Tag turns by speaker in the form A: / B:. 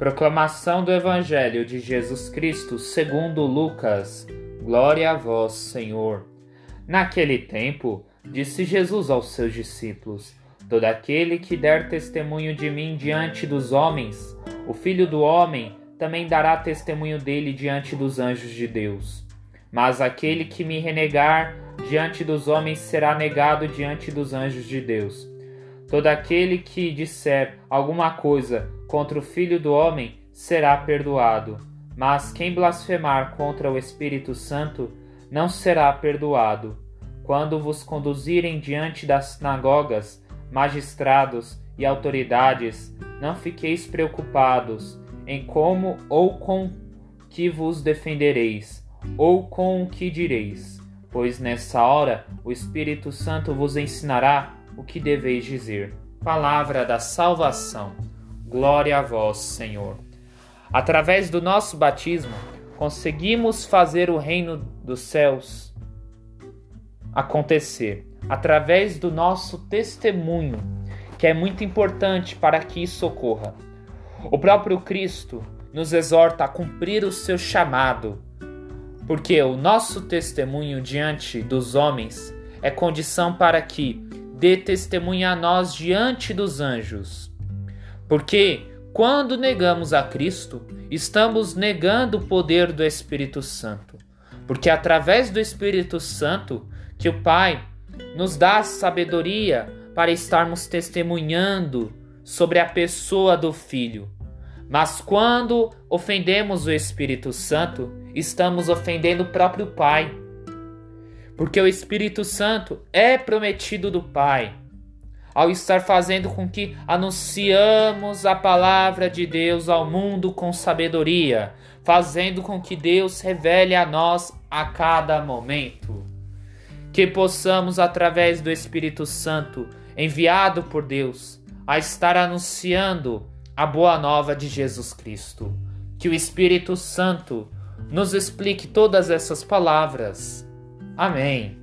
A: Proclamação do Evangelho de Jesus Cristo segundo Lucas. Glória a vós, Senhor. Naquele tempo, disse Jesus aos seus discípulos: Todo aquele que der testemunho de mim diante dos homens, o Filho do homem também dará testemunho dele diante dos anjos de Deus. Mas aquele que me renegar diante dos homens será negado diante dos anjos de Deus. Todo aquele que disser alguma coisa contra o Filho do Homem será perdoado, mas quem blasfemar contra o Espírito Santo não será perdoado. Quando vos conduzirem diante das sinagogas, magistrados e autoridades, não fiqueis preocupados em como ou com que vos defendereis, ou com o que direis, pois nessa hora o Espírito Santo vos ensinará o que deveis dizer. Palavra da salvação. Glória a vós, Senhor. Através do nosso batismo, conseguimos fazer o reino dos céus acontecer. Através do nosso testemunho, que é muito importante para que isso ocorra. O próprio Cristo nos exorta a cumprir o seu chamado, porque o nosso testemunho diante dos homens é condição para que dê testemunho a nós diante dos anjos. Porque quando negamos a Cristo, estamos negando o poder do Espírito Santo. Porque é através do Espírito Santo que o Pai nos dá sabedoria para estarmos testemunhando sobre a pessoa do Filho. Mas quando ofendemos o Espírito Santo, estamos ofendendo o próprio Pai porque o Espírito Santo é prometido do Pai. Ao estar fazendo com que anunciamos a palavra de Deus ao mundo com sabedoria, fazendo com que Deus revele a nós a cada momento. Que possamos, através do Espírito Santo, enviado por Deus, a estar anunciando a boa nova de Jesus Cristo. Que o Espírito Santo nos explique todas essas palavras Amém.